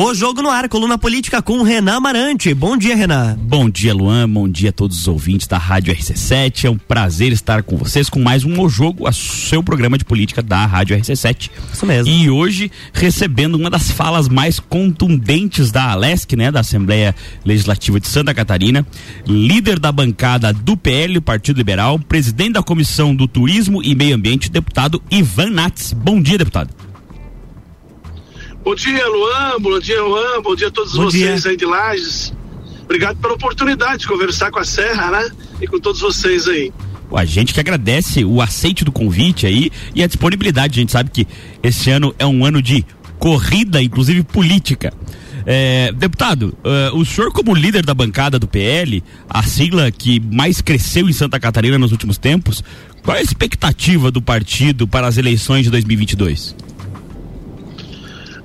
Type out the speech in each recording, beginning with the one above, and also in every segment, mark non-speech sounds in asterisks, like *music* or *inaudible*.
O Jogo no Ar, coluna política com Renan Amarante. Bom dia, Renan. Bom dia, Luan. Bom dia a todos os ouvintes da Rádio RC7. É um prazer estar com vocês com mais um O Jogo, a seu programa de política da Rádio RC7. Isso mesmo. E hoje recebendo uma das falas mais contundentes da Alesc, né, da Assembleia Legislativa de Santa Catarina, líder da bancada do PL, Partido Liberal, presidente da Comissão do Turismo e Meio Ambiente, deputado Ivan Nats. Bom dia, deputado. Bom dia, Luan. Bom dia, Luan. Bom dia a todos Bom vocês dia. aí de Lages. Obrigado pela oportunidade de conversar com a Serra, né? E com todos vocês aí. A gente que agradece o aceite do convite aí e a disponibilidade. A gente sabe que esse ano é um ano de corrida, inclusive política. É, deputado, eh, o senhor como líder da bancada do PL, a sigla que mais cresceu em Santa Catarina nos últimos tempos, qual é a expectativa do partido para as eleições de 2022?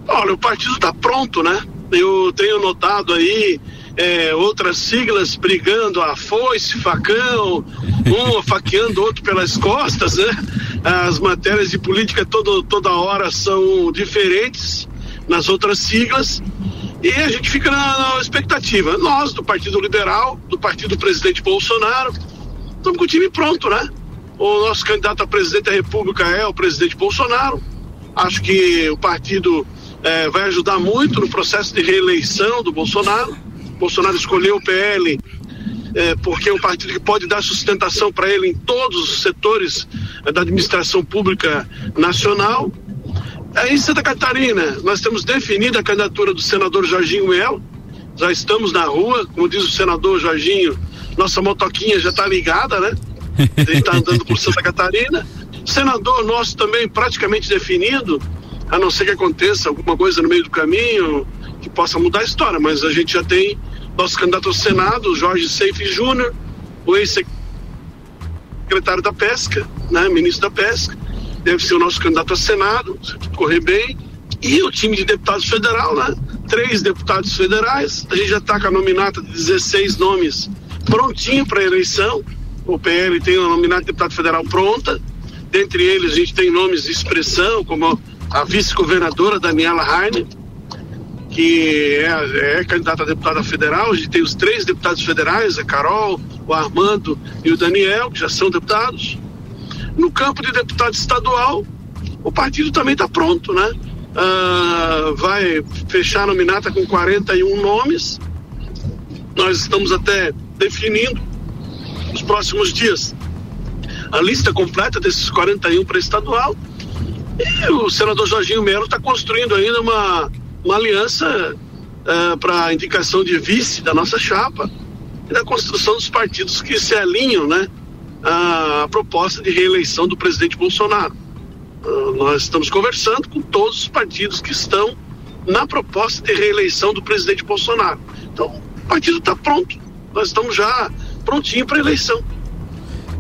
Olha, o partido está pronto, né? Eu tenho notado aí é, outras siglas brigando a foice, facão, um *laughs* faqueando outro pelas costas, né? As matérias de política todo, toda hora são diferentes nas outras siglas e a gente fica na, na expectativa. Nós, do Partido Liberal, do Partido do Presidente Bolsonaro, estamos com o time pronto, né? O nosso candidato a presidente da República é o presidente Bolsonaro. Acho que o partido eh, vai ajudar muito no processo de reeleição do Bolsonaro. Bolsonaro escolheu o PL eh, porque é um partido que pode dar sustentação para ele em todos os setores eh, da administração pública nacional. Aí em Santa Catarina, nós temos definido a candidatura do senador Jorginho Melo. Já estamos na rua, como diz o senador Jorginho, nossa motoquinha já está ligada, né? Ele está andando por Santa Catarina. Senador nosso também praticamente definido, a não ser que aconteça alguma coisa no meio do caminho que possa mudar a história, mas a gente já tem nosso candidato ao Senado, Jorge Seife Júnior, o ex-secretário da Pesca, né, ministro da Pesca, deve ser o nosso candidato a Senado, se tudo correr bem, e o time de deputados federal, né? Três deputados federais, a gente já está com a nominata de 16 nomes prontinho para a eleição. O PL tem a nominata de deputado federal pronta. Dentre eles, a gente tem nomes de expressão, como a vice-governadora Daniela Heine, que é, é candidata a deputada federal. A gente tem os três deputados federais, a Carol, o Armando e o Daniel, que já são deputados. No campo de deputado estadual, o partido também está pronto, né? Ah, vai fechar a nominata com 41 nomes. Nós estamos até definindo nos próximos dias a lista completa desses 41 para estadual. E *laughs* o senador Jorginho Melo está construindo ainda uma, uma aliança para a indicação de vice da nossa chapa e da construção dos partidos que se alinham né, à proposta de reeleição do presidente Bolsonaro. Ah, nós estamos conversando com todos os partidos que estão na proposta de reeleição do presidente Bolsonaro. Então, o partido está pronto. Nós estamos já prontinho para eleição.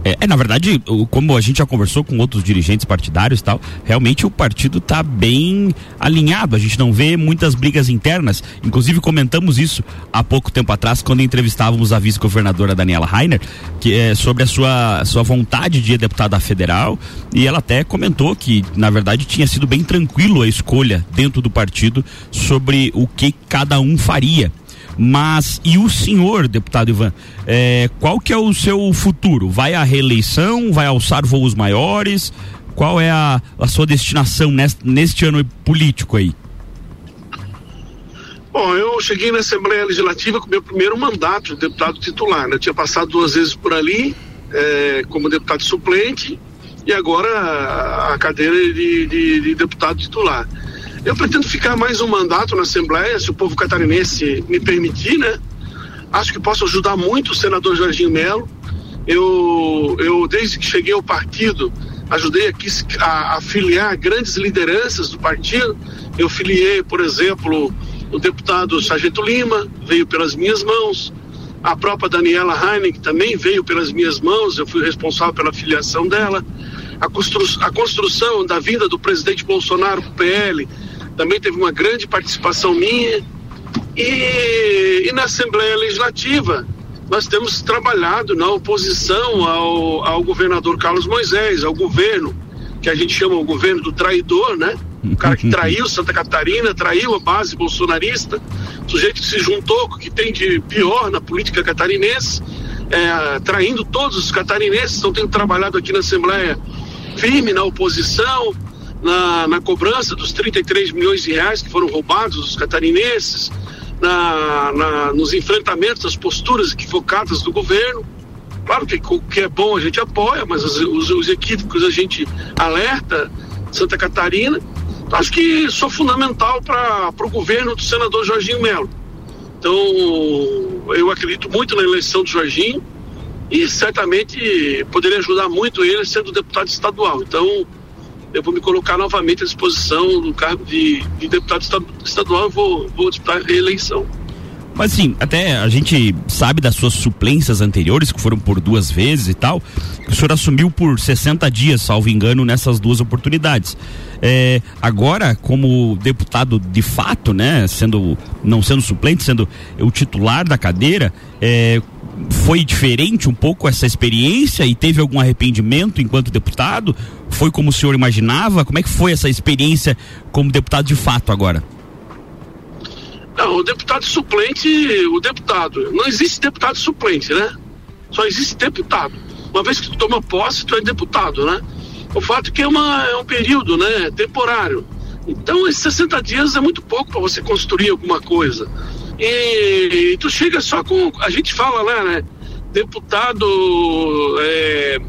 É, é, na verdade, como a gente já conversou com outros dirigentes partidários e tal, realmente o partido está bem alinhado. A gente não vê muitas brigas internas. Inclusive comentamos isso há pouco tempo atrás, quando entrevistávamos a vice-governadora Daniela Rainer, que é sobre a sua, sua vontade de ir deputada federal. E ela até comentou que, na verdade, tinha sido bem tranquilo a escolha dentro do partido sobre o que cada um faria. Mas e o senhor, deputado Ivan, é, qual que é o seu futuro? Vai à reeleição? Vai alçar voos maiores? Qual é a, a sua destinação neste, neste ano político aí? Bom, eu cheguei na Assembleia Legislativa com meu primeiro mandato de deputado titular. Né? Eu tinha passado duas vezes por ali eh, como deputado suplente e agora a, a cadeira de, de- de deputado titular. Eu pretendo ficar mais um mandato na Assembleia, se o povo catarinense me permitir, né? Acho que posso ajudar muito o senador Jorginho Melo. Eu, eu desde que cheguei ao partido, ajudei aqui a, a filiar grandes lideranças do partido. Eu filiei, por exemplo, o deputado Sargento Lima, veio pelas minhas mãos. A própria Daniela Heine, que também veio pelas minhas mãos, eu fui responsável pela filiação dela. A, constru a construção da vinda do presidente Bolsonaro para o PL também teve uma grande participação minha. E, e na Assembleia Legislativa, nós temos trabalhado na oposição ao, ao governador Carlos Moisés, ao governo, que a gente chama o governo do traidor, né? O cara que *laughs* traiu Santa Catarina, traiu a base bolsonarista, sujeito que se juntou que tem de pior na política catarinense, é, traindo todos os catarinenses. Então, tenho trabalhado aqui na Assembleia firme na oposição, na, na cobrança dos 33 milhões de reais que foram roubados dos catarinenses, na, na, nos enfrentamentos das posturas equivocadas do governo. Claro que o que é bom a gente apoia, mas os, os, os equívocos a gente alerta. Santa Catarina. Acho que sou fundamental para o governo do senador Jorginho Melo. Então, eu acredito muito na eleição do Jorginho e certamente poderia ajudar muito ele sendo deputado estadual. Então, eu vou me colocar novamente à disposição do cargo de, de deputado estadual vou, vou disputar reeleição. Mas sim, até a gente sabe das suas suplências anteriores, que foram por duas vezes e tal, o senhor assumiu por 60 dias, salvo engano, nessas duas oportunidades. É, agora, como deputado de fato, né, sendo, não sendo suplente, sendo o titular da cadeira, é, foi diferente um pouco essa experiência e teve algum arrependimento enquanto deputado? Foi como o senhor imaginava? Como é que foi essa experiência como deputado de fato agora? Não, o deputado suplente, o deputado, não existe deputado suplente, né? Só existe deputado. Uma vez que tu toma posse, tu é deputado, né? O fato é que é, uma, é um período, né, temporário. Então, esses 60 dias é muito pouco para você construir alguma coisa. E, e, tu chega só com. A gente fala lá, né? Deputado. É,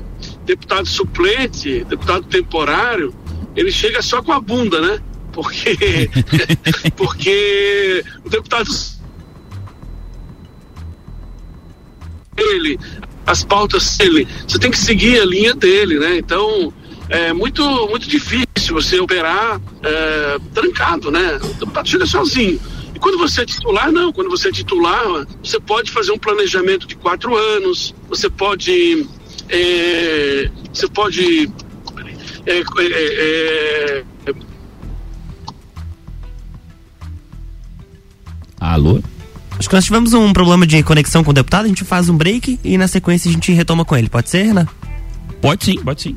deputado suplente, deputado temporário, ele chega só com a bunda, né? porque, *laughs* porque o deputado ele, as pautas dele, você tem que seguir a linha dele, né? Então é muito, muito difícil você operar é, trancado, né? O deputado chega sozinho. Quando você é titular, não. Quando você é titular, você pode fazer um planejamento de quatro anos, você pode. É, você pode. É, é, é Alô? Acho que nós tivemos um problema de conexão com o deputado, a gente faz um break e na sequência a gente retoma com ele. Pode ser, Renan? Pode sim, pode sim.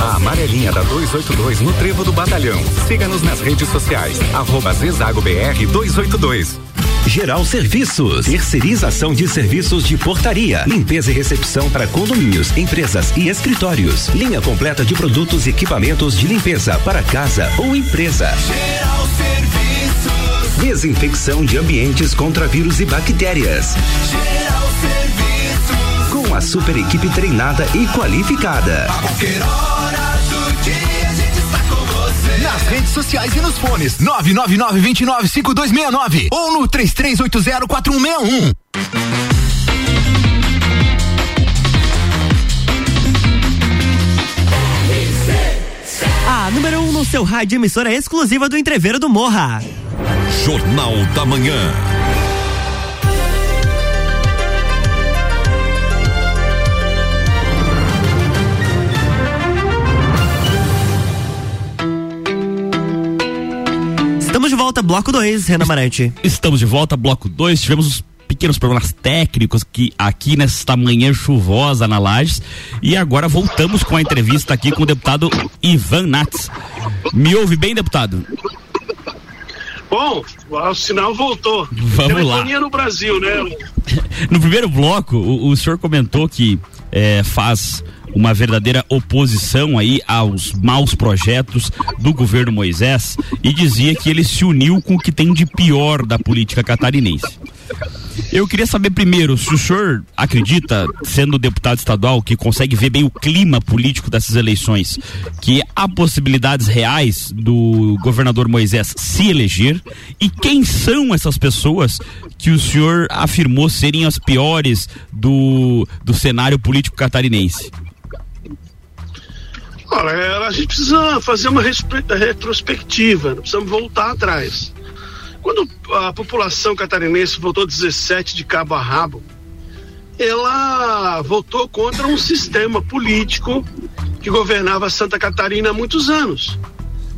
A amarelinha da 282 no Trevo do Batalhão. Siga-nos nas redes sociais. Arroba Zezago BR 282. Geral Serviços, terceirização de serviços de portaria, limpeza e recepção para condomínios, empresas e escritórios. Linha completa de produtos e equipamentos de limpeza para casa ou empresa. Geral Serviços. Desinfecção de ambientes contra vírus e bactérias. Geral Serviços. Com a super equipe treinada e qualificada. A redes sociais e nos fones 999-295269 ou no 33804161. A número 1 um no seu rádio emissora exclusiva do Entreveiro do Morra. Jornal da Manhã. Estamos de volta, bloco 2, Renan Marante. Estamos de volta, bloco 2. Tivemos os pequenos problemas técnicos que aqui nesta manhã chuvosa na Lages e agora voltamos com a entrevista aqui com o deputado Ivan Nats. Me ouve bem, deputado? Bom, o sinal voltou. Vamos Telefonia no Brasil, né? *laughs* No primeiro bloco, o, o senhor comentou que eh, faz uma verdadeira oposição aí aos maus projetos do governo Moisés e dizia que ele se uniu com o que tem de pior da política catarinense. Eu queria saber primeiro se o senhor acredita, sendo deputado estadual, que consegue ver bem o clima político dessas eleições, que há possibilidades reais do governador Moisés se eleger e quem são essas pessoas que o senhor afirmou serem as piores do, do cenário político catarinense? Olha, a gente precisa fazer uma retrospectiva, precisamos voltar atrás. Quando a população catarinense votou 17 de cabo a rabo, ela votou contra um sistema político que governava Santa Catarina há muitos anos.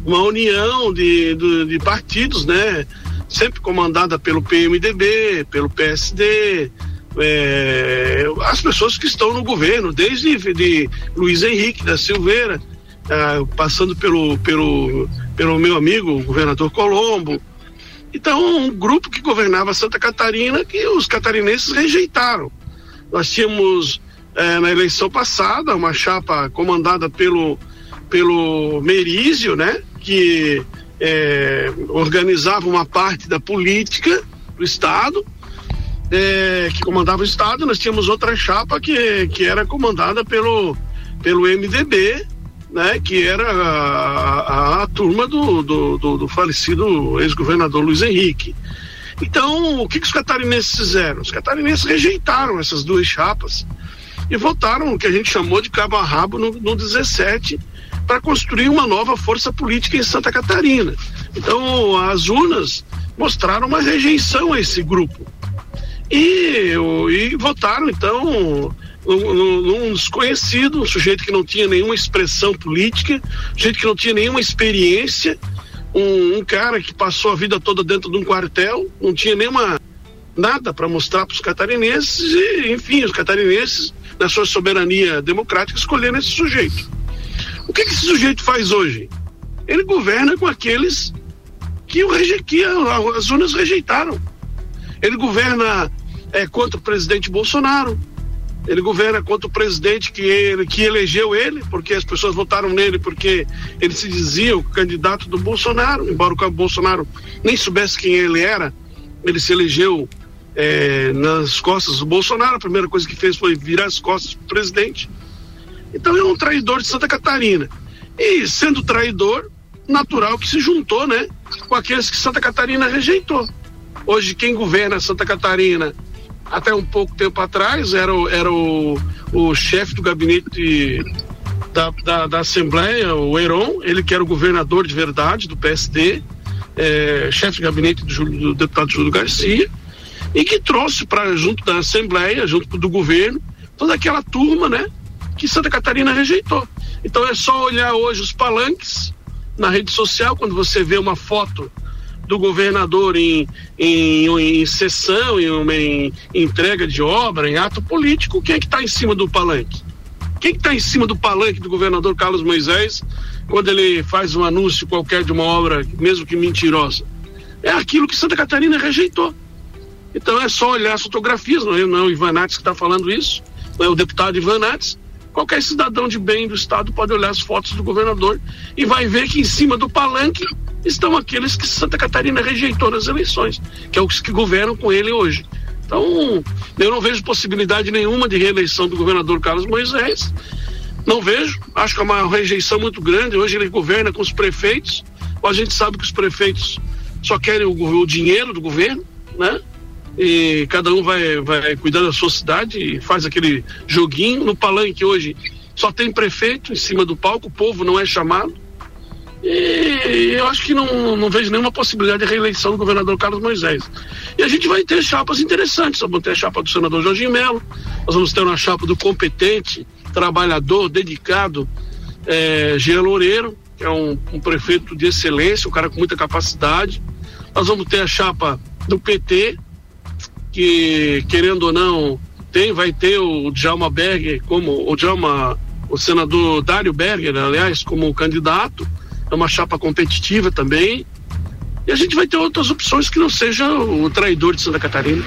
Uma união de, de, de partidos, né? Sempre comandada pelo PMDB, pelo PSD, é, as pessoas que estão no governo, desde de Luiz Henrique da Silveira, ah, passando pelo, pelo, pelo meu amigo, o governador Colombo. Então, um grupo que governava Santa Catarina que os catarinenses rejeitaram. Nós tínhamos eh, na eleição passada uma chapa comandada pelo, pelo Merizio, né? Que eh, organizava uma parte da política do Estado, eh, que comandava o Estado. Nós tínhamos outra chapa que, que era comandada pelo, pelo MDB, né, que era a, a, a turma do, do, do, do falecido ex-governador Luiz Henrique. Então, o que, que os catarinenses fizeram? Os catarinenses rejeitaram essas duas chapas e votaram o que a gente chamou de cabo a rabo no, no 17 para construir uma nova força política em Santa Catarina. Então, as urnas mostraram uma rejeição a esse grupo. E, e votaram, então, num desconhecido, um sujeito que não tinha nenhuma expressão política, um sujeito que não tinha nenhuma experiência, um, um cara que passou a vida toda dentro de um quartel, não tinha nenhuma nada para mostrar para os catarinenses e, enfim, os catarinenses, na sua soberania democrática, escolheram esse sujeito. O que, que esse sujeito faz hoje? Ele governa com aqueles que, o reje... que as urnas rejeitaram. Ele governa é, contra o presidente Bolsonaro, ele governa contra o presidente que, ele, que elegeu ele, porque as pessoas votaram nele porque ele se dizia o candidato do Bolsonaro, embora o Bolsonaro nem soubesse quem ele era, ele se elegeu é, nas costas do Bolsonaro, a primeira coisa que fez foi virar as costas do presidente. Então é um traidor de Santa Catarina. E sendo traidor, natural que se juntou, né, com aqueles que Santa Catarina rejeitou. Hoje quem governa Santa Catarina até um pouco tempo atrás era era o, o chefe do gabinete da, da, da, Assembleia, o Heron, ele que era o governador de verdade do PSD, é, chefe de gabinete do, do, deputado Júlio Garcia, e que trouxe para junto da Assembleia, junto do governo, toda aquela turma, né, que Santa Catarina rejeitou. Então é só olhar hoje os palanques na rede social, quando você vê uma foto do governador em, em, em sessão, em em entrega de obra, em ato político, quem é que está em cima do palanque? Quem que tá em cima do palanque do governador Carlos Moisés quando ele faz um anúncio qualquer de uma obra, mesmo que mentirosa? É aquilo que Santa Catarina rejeitou. Então é só olhar as fotografias, não é, não é o Ivan Nates que está falando isso, não é o deputado Ivan Nates. Qualquer cidadão de bem do estado pode olhar as fotos do governador e vai ver que em cima do palanque estão aqueles que Santa Catarina rejeitou nas eleições, que é os que governam com ele hoje. Então, eu não vejo possibilidade nenhuma de reeleição do governador Carlos Moisés. Não vejo. Acho que é uma rejeição muito grande. Hoje ele governa com os prefeitos. A gente sabe que os prefeitos só querem o, o dinheiro do governo, né? E cada um vai, vai cuidar da sua cidade e faz aquele joguinho. No palanque hoje só tem prefeito em cima do palco, o povo não é chamado. E eu acho que não, não vejo nenhuma possibilidade de reeleição do governador Carlos Moisés. E a gente vai ter chapas interessantes. Vamos ter a chapa do senador Jorginho Melo, nós vamos ter uma chapa do competente, trabalhador, dedicado, é, Jean Loureiro, que é um, um prefeito de excelência, um cara com muita capacidade. Nós vamos ter a chapa do PT, que querendo ou não, tem, vai ter o Djalma Berger como o Djalma, o senador Dário Berger, aliás, como candidato é uma chapa competitiva também. E a gente vai ter outras opções que não seja o traidor de Santa Catarina.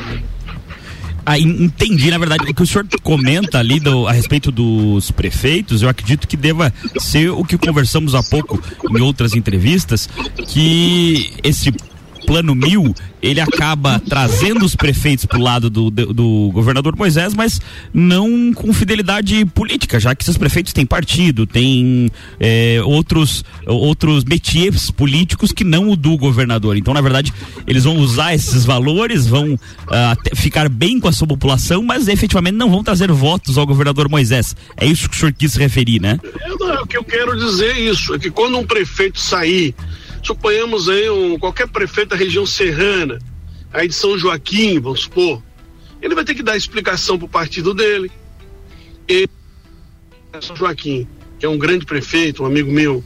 Ah, entendi, na verdade, o que o senhor comenta ali do, a respeito dos prefeitos, eu acredito que deva ser o que conversamos há pouco em outras entrevistas, que esse plano mil, ele acaba trazendo os prefeitos para o lado do, do, do, governador Moisés, mas não com fidelidade política, já que esses prefeitos têm partido, têm é, outros, outros métiers políticos que não o do governador. Então, na verdade, eles vão usar esses valores, vão uh, ficar bem com a sua população, mas efetivamente não vão trazer votos ao governador Moisés. É isso que o senhor quis se referir, né? É, o que eu quero dizer é isso, é que quando um prefeito sair suponhamos aí um, qualquer prefeito da região serrana, aí de São Joaquim, vamos supor, ele vai ter que dar explicação para o partido dele. E São Joaquim, que é um grande prefeito, um amigo meu,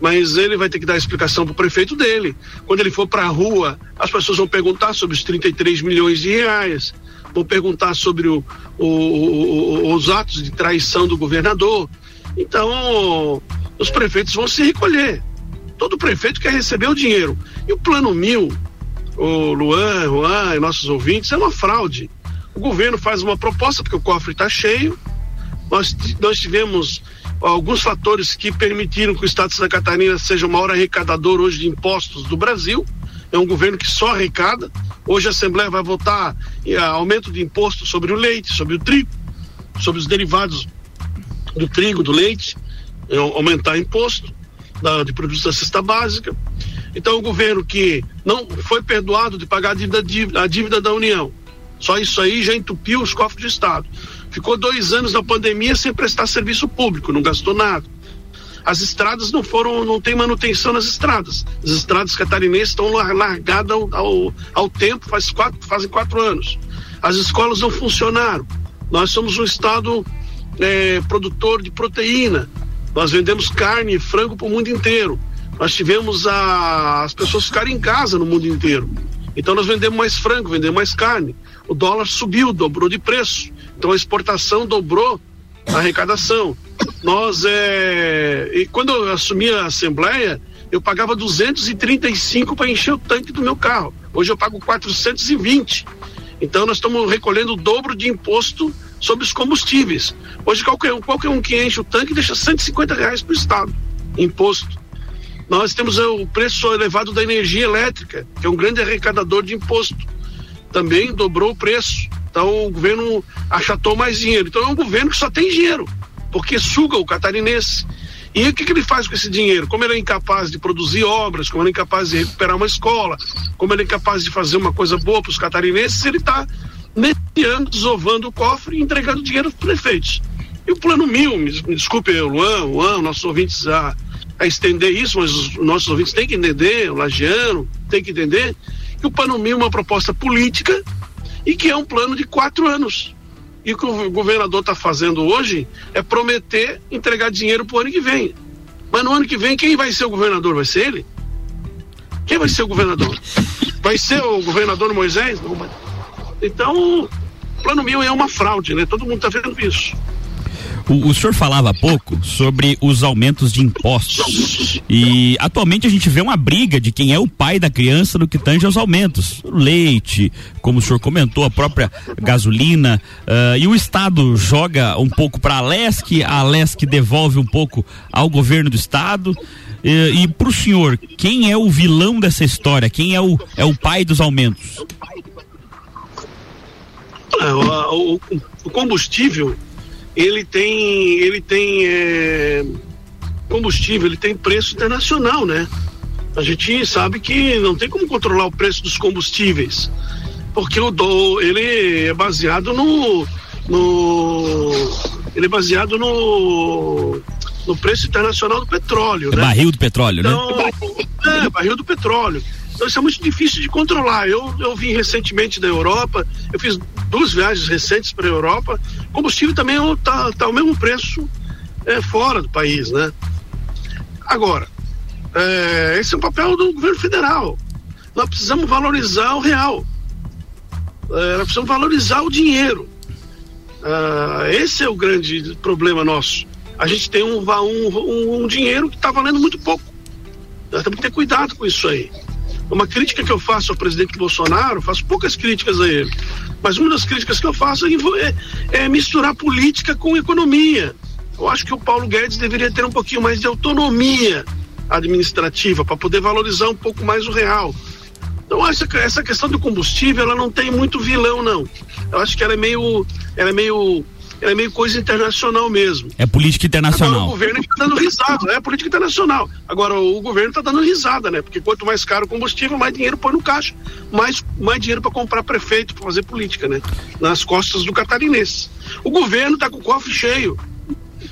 mas ele vai ter que dar explicação para o prefeito dele. Quando ele for para a rua, as pessoas vão perguntar sobre os 33 milhões de reais, vão perguntar sobre o, o, o, os atos de traição do governador. Então, os prefeitos vão se recolher. Todo prefeito quer receber o dinheiro. E o plano mil, o Luan, Juan e nossos ouvintes, é uma fraude. O governo faz uma proposta porque o cofre está cheio. Nós, nós tivemos alguns fatores que permitiram que o Estado de Santa Catarina seja o maior arrecadador hoje de impostos do Brasil. É um governo que só arrecada. Hoje a Assembleia vai votar em aumento de imposto sobre o leite, sobre o trigo, sobre os derivados do trigo, do leite, aumentar imposto da, de produtos da cesta básica. Então, o governo que não foi perdoado de pagar a dívida, a dívida da União, só isso aí já entupiu os cofres do Estado. Ficou dois anos na pandemia sem prestar serviço público, não gastou nada. As estradas não foram, não tem manutenção nas estradas. As estradas catarinenses estão largadas ao, ao, ao tempo, faz quatro, fazem quatro anos. As escolas não funcionaram. Nós somos um estado é, produtor de proteína. Nós vendemos carne e frango para o mundo inteiro. Nós tivemos a, as pessoas ficarem em casa no mundo inteiro. Então nós vendemos mais frango, vendemos mais carne. O dólar subiu, dobrou de preço. Então a exportação dobrou a arrecadação. Nós é. E quando eu assumi a Assembleia, eu pagava 235 para encher o tanque do meu carro. Hoje eu pago 420. Então nós estamos recolhendo o dobro de imposto sobre os combustíveis. Hoje qualquer um, qualquer um que enche o tanque deixa 150 reais para o Estado, imposto. Nós temos o preço elevado da energia elétrica, que é um grande arrecadador de imposto. Também dobrou o preço. Então o governo achatou mais dinheiro. Então é um governo que só tem dinheiro, porque suga o catarinense. E o que, que, ele faz com esse dinheiro? Como ele é incapaz de produzir obras, como ele é incapaz de recuperar uma escola, como ele é incapaz de fazer uma coisa boa para os catarinenses, ele está mediando, desovando o cofre e entregando dinheiro para os prefeitos. E o plano mil, me, me desculpe, Luan, Luan, nossos ouvintes a, a estender isso, mas os nossos ouvintes têm que entender, o Lagiano tem que entender, que o plano mil é uma proposta política e que é um plano de quatro anos. E o que o governador está fazendo hoje é prometer entregar dinheiro para o ano que vem. Mas no ano que vem, quem vai ser o governador? Vai ser ele? Quem vai ser o governador? Vai ser o governador Moisés? Não, mas... Então, o plano mil é uma fraude, né? Todo mundo está vendo isso. O, o senhor falava há pouco sobre os aumentos de impostos. E atualmente a gente vê uma briga de quem é o pai da criança no que tange aos aumentos. Leite, como o senhor comentou, a própria gasolina. ah, e o Estado joga um pouco para a Lesc, a Lesc devolve um pouco ao governo do Estado. E, e para o senhor, quem é o vilão dessa história? Quem é o, é o pai dos aumentos? O, o- combustível ele tem ele tem é, combustível ele tem preço internacional né a gente sabe que não tem como controlar o preço dos combustíveis porque o do ele é baseado no no ele é baseado no no preço internacional do petróleo É né barril do petróleo, né? então, é, barril do petróleo. Então isso é muito difícil de controlar. Eu, eu vim recentemente da Europa, eu fiz duas viagens recentes para a Europa. Combustível também está tá ao mesmo preço é, fora do país, né? Agora, é, esse é o papel do governo federal. Nós precisamos valorizar o real. É, nós precisamos valorizar o dinheiro. Ah, esse é o grande problema nosso. A gente tem um, um, um dinheiro que está valendo muito pouco. Nós temos que ter cuidado com isso aí. Uma crítica que eu faço ao presidente Bolsonaro, faço poucas críticas a ele, mas uma das críticas que eu faço é, é- é misturar política com economia. Eu acho que o Paulo Guedes deveria ter um pouquinho mais de autonomia administrativa para poder valorizar um pouco mais o real. Então essa, essa questão do combustível ela não tem muito vilão não. Eu acho que ela é meio, ela é meio, é meio coisa internacional mesmo. É política Agora, o internacional. governo está dando risada, é política internacional. Agora, o governo está dando risada, né? Porque quanto mais caro o combustível, mais dinheiro põe no caixa. Mais, mais dinheiro para comprar prefeito, para fazer política, né? Nas costas do catarinense. O governo está com o cofre cheio.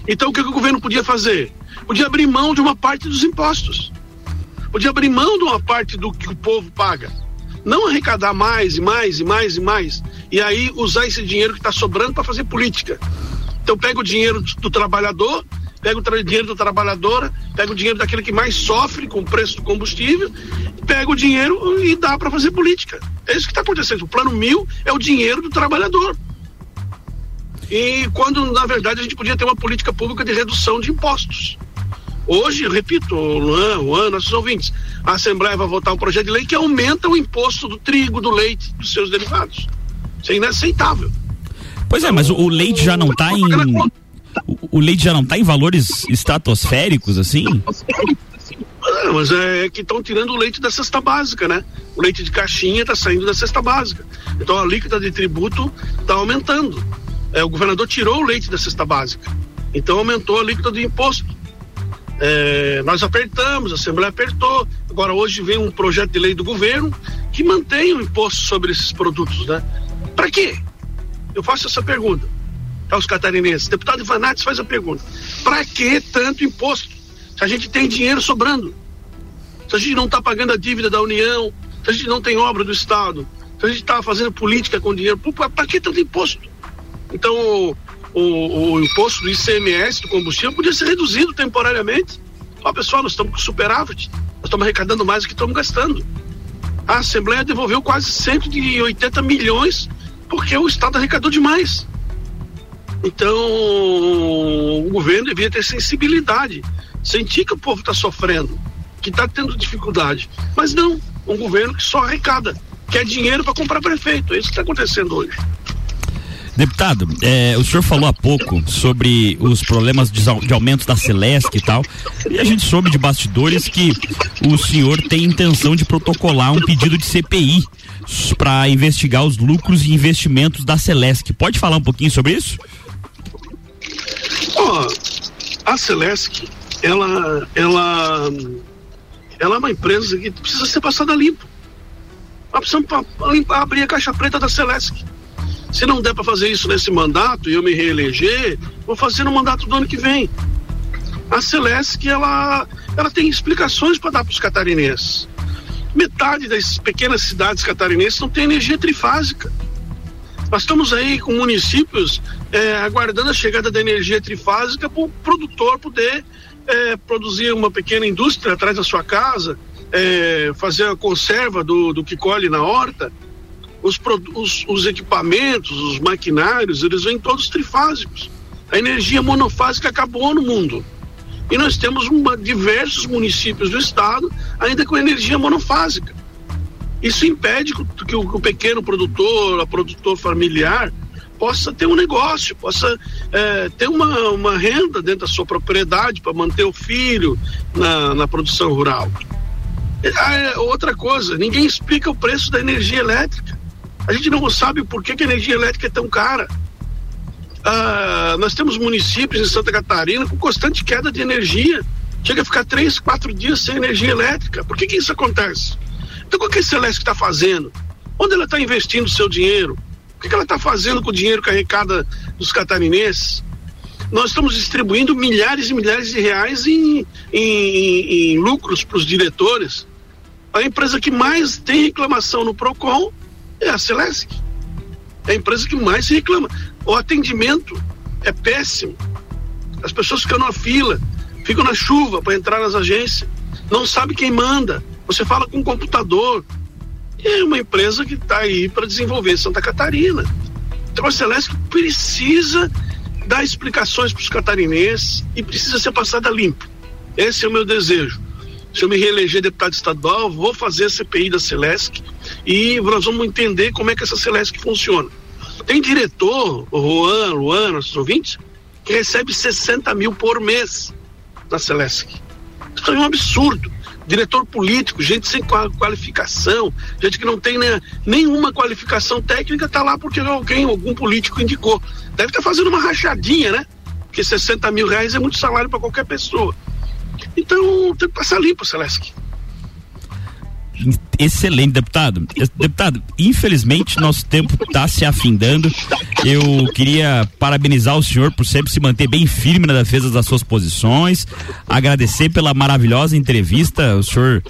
Então, o que, que o governo podia fazer? Podia abrir mão de uma parte dos impostos. Podia abrir mão de uma parte do que o povo paga. Não arrecadar mais e mais e mais e mais. E aí usar esse dinheiro que está sobrando para fazer política. Então pega o dinheiro do, do trabalhador, pega o dinheiro do trabalhadora, pega o dinheiro daquele que mais sofre com o preço do combustível, pega o dinheiro e dá para fazer política. É isso que está acontecendo. O plano mil é o dinheiro do trabalhador. E quando, na verdade, a gente podia ter uma política pública de redução de impostos. Hoje, eu repito, Luan, o Luan, nossos ouvintes, a Assembleia vai votar um projeto de lei que aumenta o imposto do trigo, do leite, dos seus derivados. Isso é inaceitável. Pois é, mas o, o leite já não tá em. O, o leite já não tá em valores estratosféricos, assim? Ah, mas é que estão tirando o leite da cesta básica, né? O leite de caixinha está saindo da cesta básica. Então a alíquota de tributo está aumentando. É, o governador tirou o leite da cesta básica. Então aumentou a alíquota do imposto. É, nós apertamos, a Assembleia apertou. Agora hoje vem um projeto de lei do governo que mantém o imposto sobre esses produtos, né? Para quê? Eu faço essa pergunta aos catarinenses. Deputado Ivanates faz a pergunta: para que tanto imposto? Se a gente tem dinheiro sobrando, se a gente não está pagando a dívida da União, se a gente não tem obra do Estado, se a gente está fazendo política com dinheiro, para que tanto imposto? Então, o, o, imposto do ICMS do combustível podia ser reduzido temporariamente. Ó, pessoal, nós estamos com superávit, nós estamos arrecadando mais do que estamos gastando. A Assembleia devolveu quase 180 milhões porque o Estado arrecadou demais. Então, o governo devia ter sensibilidade, sentir que o povo está sofrendo, que está tendo dificuldade. Mas não, um governo que só arrecada, quer dinheiro para comprar prefeito. É isso que está acontecendo hoje. Deputado, é, o senhor falou há pouco sobre os problemas de, de aumento da Celesc e tal, e a gente soube de bastidores que o senhor tem intenção de protocolar um pedido de CPI para investigar os lucros e investimentos da Celesc. Pode falar um pouquinho sobre isso? Ó, a Celesc, ela, ela, ela é uma empresa que precisa ser passada limpo. Nós precisamos pa- limpar, abrir a caixa preta da Celesc. Se não der para fazer isso nesse mandato e eu me reeleger, vou fazer no mandato do ano que vem. A Celesc, ela, ela tem explicações para dar para os catarinenses. Metade das pequenas cidades catarinenses não tem energia trifásica. Nós estamos aí com municípios eh, aguardando a chegada da energia trifásica para o produtor poder eh, produzir uma pequena indústria atrás da sua casa, eh, fazer a conserva do, do que colhe na horta. Os, os- os equipamentos, os maquinários, eles vêm todos trifásicos. A energia monofásica acabou no mundo. E nós temos uma, diversos municípios do estado ainda com energia monofásica. Isso impede que o, que o pequeno produtor, a produtor familiar, possa ter um negócio, possa é, ter uma, uma renda dentro da sua propriedade para manter o filho na, na produção rural. É, outra coisa, ninguém explica o preço da energia elétrica. A gente não sabe por que, que a energia elétrica é tão cara. Ah, nós temos municípios em Santa Catarina com constante queda de energia. Chega a ficar três, quatro dias sem energia elétrica. Por que, que isso acontece? Então, o que a Celeste está fazendo? Onde ela está investindo o seu dinheiro? O que, que ela está fazendo com o dinheiro que arrecada dos catarinenses? Nós estamos distribuindo milhares e milhares de reais em, em, em lucros para os diretores. A empresa que mais tem reclamação no PROCON é a Celeste. É a empresa que mais se reclama. O atendimento é péssimo. As pessoas ficam na fila, ficam na chuva para entrar nas agências, não sabe quem manda. Você fala com um computador. É uma empresa que está aí para desenvolver Santa Catarina. Então a Celeste precisa dar explicações para os catarinenses e precisa ser passada limpo. Esse é o meu desejo. Se eu me reeleger deputado estadual, vou fazer a CPI da Celesc e nós vamos entender como é que essa Celesc funciona. Tem diretor, o Juan, Luan, nossos ouvintes, que recebe 60 mil por mês na Celesc. Isso é um absurdo. Diretor político, gente sem qualificação, gente que não tem né, nenhuma qualificação técnica, está lá porque alguém, algum político indicou. Deve estar tá fazendo uma rachadinha, né? Porque 60 mil reais é muito salário para qualquer pessoa. Então tem que passar limpo, Celeste excelente, deputado. Deputado, infelizmente nosso tempo está se afindando. Eu queria parabenizar o senhor por sempre se manter bem firme na defesa das suas posições, agradecer pela maravilhosa entrevista. O senhor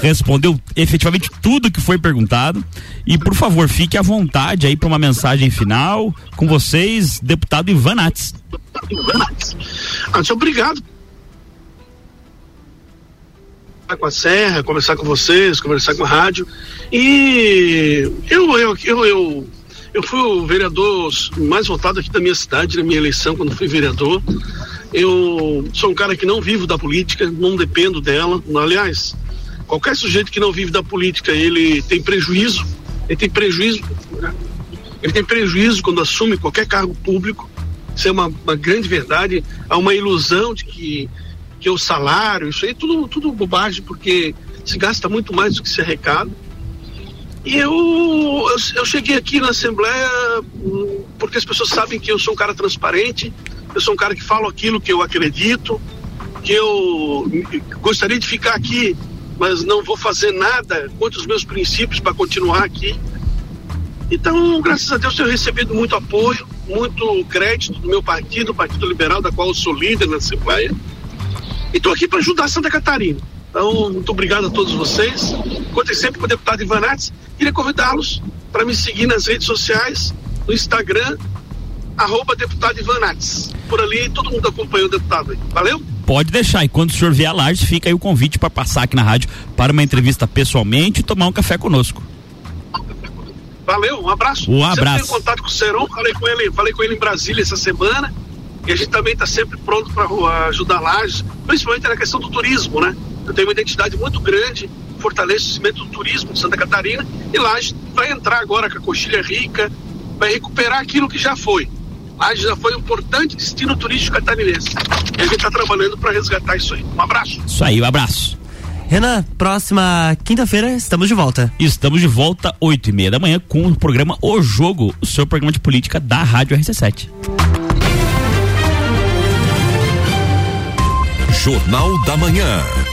respondeu efetivamente tudo que foi perguntado. E por favor, fique à vontade aí para uma mensagem final com vocês, deputado Ivan Nats. Ivan Nats. Obrigado com a Serra, conversar com vocês, conversar com a rádio. E eu, eu, eu, eu, eu fui o vereador mais votado aqui da minha cidade, na minha eleição, quando fui vereador. Eu sou um cara que não vivo da política, não dependo dela. Aliás, qualquer sujeito que não vive da política, ele tem prejuízo. Ele tem prejuízo. Ele tem prejuízo quando assume qualquer cargo público. Isso é uma, uma grande verdade. Há uma ilusão de que que o salário, isso aí tudo, tudo bobagem, porque se gasta muito mais do que se arrecada. E eu, eu, eu, cheguei aqui na Assembleia porque as pessoas sabem que eu sou um cara transparente, eu sou um cara que falo aquilo que eu acredito, que eu gostaria de ficar aqui, mas não vou fazer nada contra os meus princípios para continuar aqui. Então, graças a Deus, tenho recebido muito apoio, muito crédito do meu partido, o Partido Liberal, da qual eu sou líder na Assembleia. E estou aqui para ajudar Santa Catarina. Então, muito obrigado a todos vocês. Contem sempre com o deputado Ivan Nates. Queria convidá-los para me seguir nas redes sociais, no Instagram, arroba deputado Ivan Nates. Por ali, todo mundo acompanha o deputado aí. Valeu? Pode deixar. E quando o senhor vier a Lages, fica aí o convite para passar aqui na rádio para uma entrevista pessoalmente e tomar um café conosco. Valeu, um abraço. Um abraço. Sempre tenho contato com o Seron, falei com ele, falei com ele em Brasília essa semana. E a gente também está sempre pronto para ajudar Lages, principalmente na questão do turismo, né? Eu tenho uma identidade muito grande, fortalecimento do turismo de Santa Catarina, e Lages vai entrar agora com a coxilha rica, vai recuperar aquilo que já foi. Lages já foi um importante destino turístico catarinense. E a gente está trabalhando para resgatar isso aí. Um abraço. Isso aí, um abraço. Renan, próxima quinta-feira estamos de volta. Estamos de volta, oito e meia da manhã, com o programa O Jogo, o seu programa de política da Rádio RC7. Jornal da Manhã.